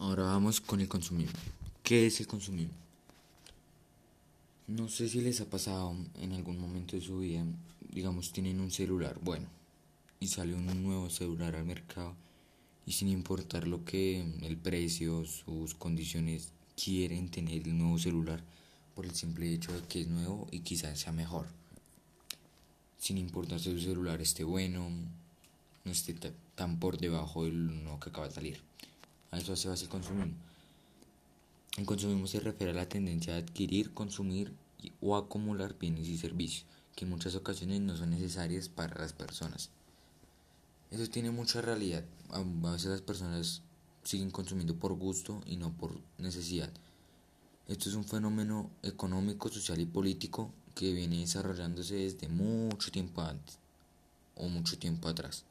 Ahora vamos con el consumismo. ¿Qué es el consumismo? No sé si les ha pasado en algún momento de su vida, digamos, tienen un celular, bueno, y sale un nuevo celular al mercado y sin importar lo que el precio, sus condiciones quieren tener el nuevo celular por el simple hecho de que es nuevo y quizás sea mejor. Sin importar si su celular esté bueno, no esté tan por debajo del nuevo que acaba de salir. A eso se basa el consumismo. El consumismo se refiere a la tendencia a adquirir, consumir o acumular bienes y servicios que en muchas ocasiones no son necesarias para las personas. Eso tiene mucha realidad. A veces las personas siguen consumiendo por gusto y no por necesidad. Esto es un fenómeno económico, social y político que viene desarrollándose desde mucho tiempo antes o mucho tiempo atrás.